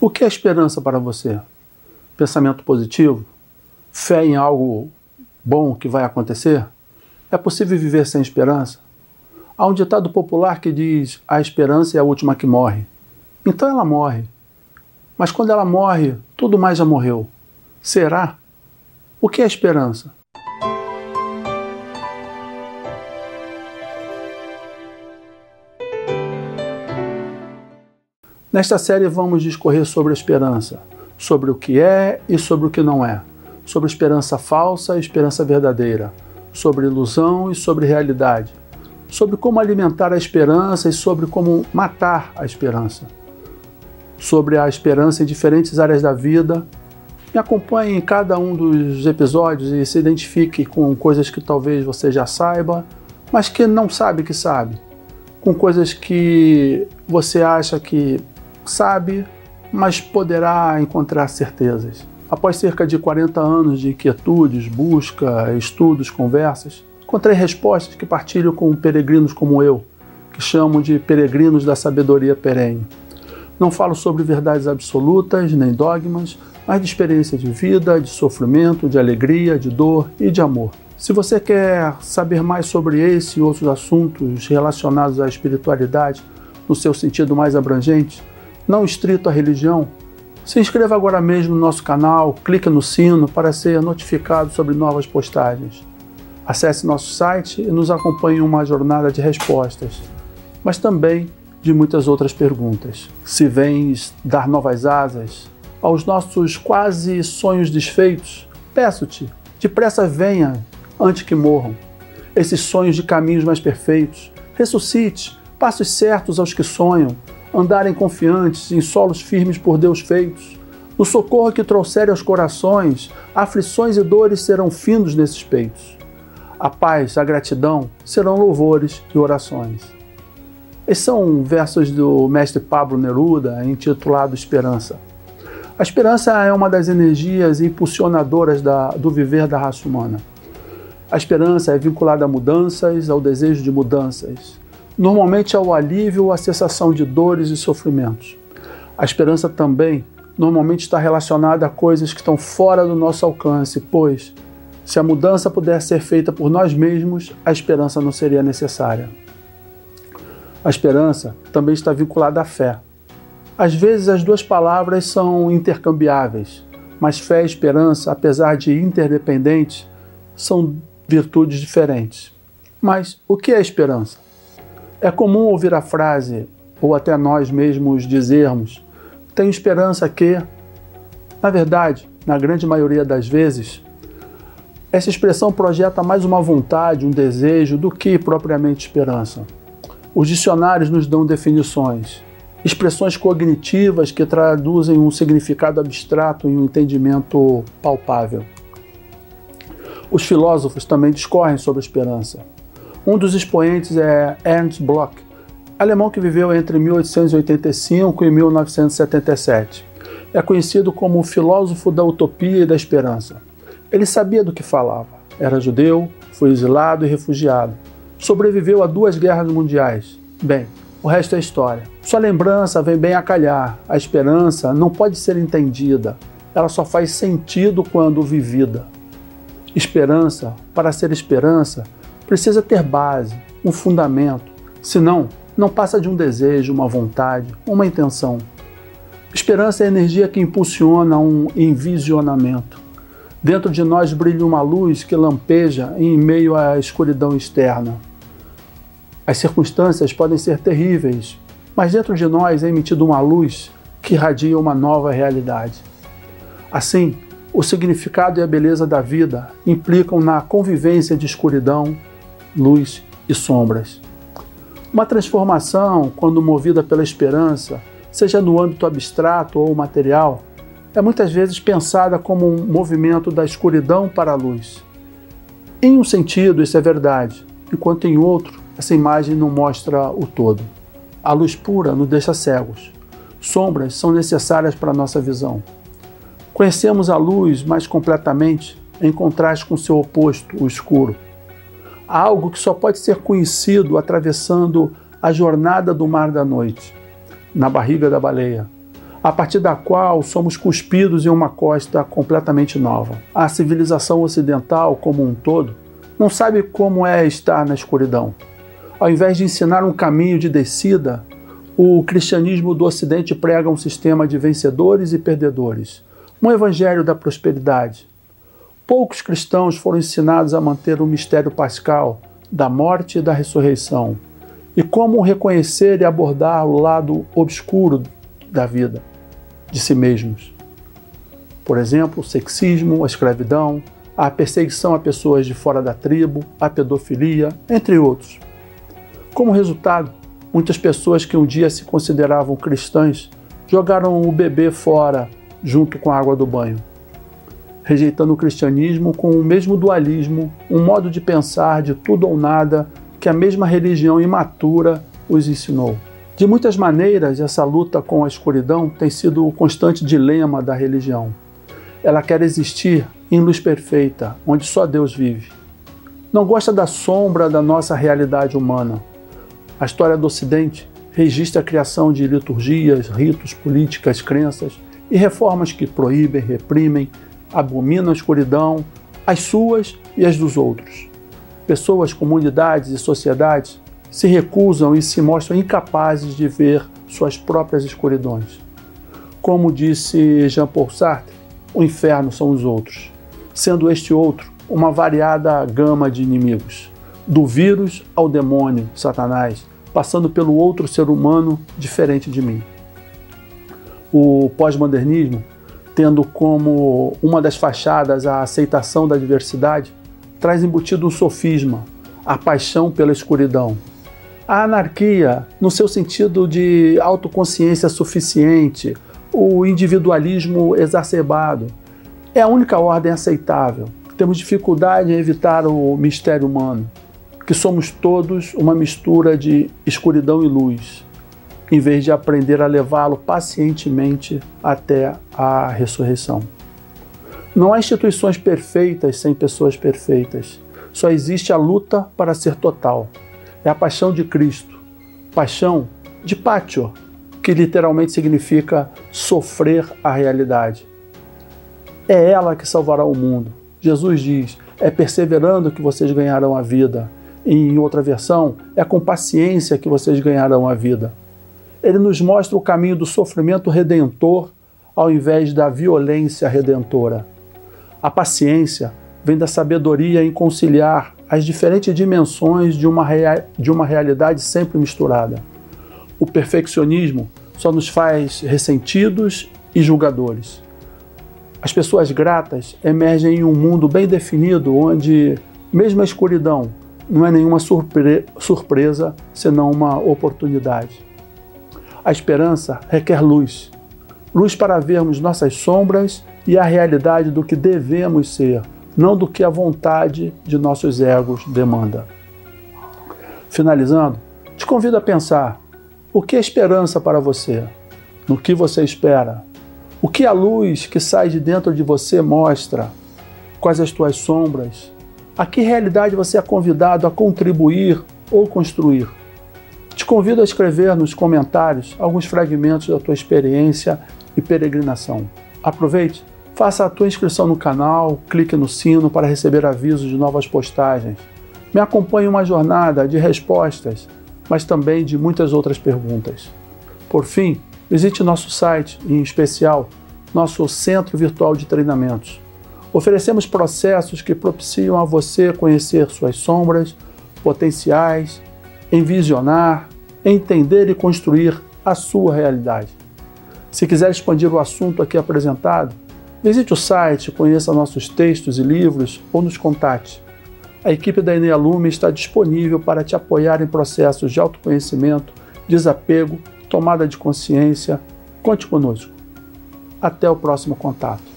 O que é esperança para você? Pensamento positivo? Fé em algo bom que vai acontecer? É possível viver sem esperança? Há um ditado popular que diz: a esperança é a última que morre. Então ela morre. Mas quando ela morre, tudo mais já morreu. Será? O que é esperança? Nesta série vamos discorrer sobre a esperança, sobre o que é e sobre o que não é, sobre esperança falsa e esperança verdadeira, sobre ilusão e sobre realidade, sobre como alimentar a esperança e sobre como matar a esperança, sobre a esperança em diferentes áreas da vida. Me acompanhe em cada um dos episódios e se identifique com coisas que talvez você já saiba, mas que não sabe que sabe, com coisas que você acha que sabe, mas poderá encontrar certezas. Após cerca de 40 anos de inquietudes, busca, estudos, conversas, encontrei respostas que partilho com peregrinos como eu, que chamam de peregrinos da sabedoria perene. Não falo sobre verdades absolutas nem dogmas, mas de experiência de vida, de sofrimento, de alegria, de dor e de amor. Se você quer saber mais sobre esse e outros assuntos relacionados à espiritualidade no seu sentido mais abrangente, não estrito à religião, se inscreva agora mesmo no nosso canal, clique no sino para ser notificado sobre novas postagens. Acesse nosso site e nos acompanhe em uma jornada de respostas, mas também de muitas outras perguntas. Se vens dar novas asas aos nossos quase sonhos desfeitos, peço-te, depressa venha antes que morram. Esses sonhos de caminhos mais perfeitos, ressuscite, passos certos aos que sonham, andarem confiantes em solos firmes por Deus feitos. No socorro que trouxerem aos corações, aflições e dores serão findos nesses peitos. A paz, a gratidão serão louvores e orações. Esses são versos do mestre Pablo Neruda, intitulado Esperança. A esperança é uma das energias impulsionadoras da, do viver da raça humana. A esperança é vinculada a mudanças, ao desejo de mudanças, normalmente ao alívio ou à cessação de dores e sofrimentos. A esperança também normalmente está relacionada a coisas que estão fora do nosso alcance, pois, se a mudança puder ser feita por nós mesmos, a esperança não seria necessária. A esperança também está vinculada à fé. Às vezes as duas palavras são intercambiáveis, mas fé e esperança, apesar de interdependentes, são virtudes diferentes. Mas o que é esperança? É comum ouvir a frase, ou até nós mesmos dizermos, tenho esperança que. Na verdade, na grande maioria das vezes, essa expressão projeta mais uma vontade, um desejo, do que propriamente esperança. Os dicionários nos dão definições, expressões cognitivas que traduzem um significado abstrato em um entendimento palpável. Os filósofos também discorrem sobre esperança. Um dos expoentes é Ernst Bloch, alemão que viveu entre 1885 e 1977. É conhecido como o filósofo da utopia e da esperança. Ele sabia do que falava. Era judeu, foi exilado e refugiado. Sobreviveu a duas guerras mundiais. Bem, o resto é história. Sua lembrança vem bem a calhar. A esperança não pode ser entendida. Ela só faz sentido quando vivida. Esperança, para ser esperança, precisa ter base, um fundamento. Senão, não passa de um desejo, uma vontade, uma intenção. Esperança é a energia que impulsiona um envisionamento. Dentro de nós brilha uma luz que lampeja em meio à escuridão externa. As circunstâncias podem ser terríveis, mas dentro de nós é emitida uma luz que irradia uma nova realidade. Assim, o significado e a beleza da vida implicam na convivência de escuridão, luz e sombras. Uma transformação, quando movida pela esperança, seja no âmbito abstrato ou material, é muitas vezes pensada como um movimento da escuridão para a luz. Em um sentido, isso é verdade, enquanto em outro, essa imagem não mostra o todo. A luz pura nos deixa cegos. Sombras são necessárias para a nossa visão. Conhecemos a luz mais completamente em contraste com seu oposto, o escuro algo que só pode ser conhecido atravessando a jornada do mar da noite, na barriga da baleia. a partir da qual somos cuspidos em uma costa completamente nova. A civilização ocidental, como um todo, não sabe como é estar na escuridão. Ao invés de ensinar um caminho de descida, o cristianismo do Ocidente prega um sistema de vencedores e perdedores, um evangelho da prosperidade. Poucos cristãos foram ensinados a manter o mistério pascal da morte e da ressurreição, e como reconhecer e abordar o lado obscuro da vida, de si mesmos. Por exemplo, o sexismo, a escravidão, a perseguição a pessoas de fora da tribo, a pedofilia, entre outros. Como resultado, muitas pessoas que um dia se consideravam cristãs jogaram o bebê fora junto com a água do banho, rejeitando o cristianismo com o mesmo dualismo, um modo de pensar de tudo ou nada que a mesma religião imatura os ensinou. De muitas maneiras, essa luta com a escuridão tem sido o constante dilema da religião. Ela quer existir em luz perfeita, onde só Deus vive. Não gosta da sombra da nossa realidade humana. A história do Ocidente registra a criação de liturgias, ritos, políticas, crenças e reformas que proíbem, reprimem, abominam a escuridão, as suas e as dos outros. Pessoas, comunidades e sociedades se recusam e se mostram incapazes de ver suas próprias escuridões. Como disse Jean-Paul Sartre, o inferno são os outros sendo este outro uma variada gama de inimigos, do vírus ao demônio, Satanás, passando pelo outro ser humano diferente de mim. O pós-modernismo, tendo como uma das fachadas a aceitação da diversidade, traz embutido um sofisma, a paixão pela escuridão. A anarquia, no seu sentido de autoconsciência suficiente, o individualismo exacerbado, é a única ordem aceitável. Temos dificuldade em evitar o mistério humano, que somos todos uma mistura de escuridão e luz, em vez de aprender a levá-lo pacientemente até a ressurreição. Não há instituições perfeitas sem pessoas perfeitas. Só existe a luta para ser total. É a paixão de Cristo. Paixão de pátio, que literalmente significa sofrer a realidade. É ela que salvará o mundo. Jesus diz: é perseverando que vocês ganharão a vida. E em outra versão, é com paciência que vocês ganharão a vida. Ele nos mostra o caminho do sofrimento redentor ao invés da violência redentora. A paciência vem da sabedoria em conciliar as diferentes dimensões de uma, de uma realidade sempre misturada. O perfeccionismo só nos faz ressentidos e julgadores. As pessoas gratas emergem em um mundo bem definido onde, mesmo a escuridão, não é nenhuma surpre surpresa, senão uma oportunidade. A esperança requer luz luz para vermos nossas sombras e a realidade do que devemos ser, não do que a vontade de nossos egos demanda. Finalizando, te convido a pensar: o que é esperança para você? No que você espera? O que a luz que sai de dentro de você mostra? Quais as tuas sombras? A que realidade você é convidado a contribuir ou construir? Te convido a escrever nos comentários alguns fragmentos da tua experiência e peregrinação. Aproveite, faça a tua inscrição no canal, clique no sino para receber avisos de novas postagens. Me acompanhe uma jornada de respostas, mas também de muitas outras perguntas. Por fim, Visite nosso site, em especial nosso Centro Virtual de Treinamentos. Oferecemos processos que propiciam a você conhecer suas sombras, potenciais, envisionar, entender e construir a sua realidade. Se quiser expandir o assunto aqui apresentado, visite o site, conheça nossos textos e livros ou nos contate. A equipe da Enea Lume está disponível para te apoiar em processos de autoconhecimento, desapego tomada de consciência. Conte conosco. Até o próximo contato.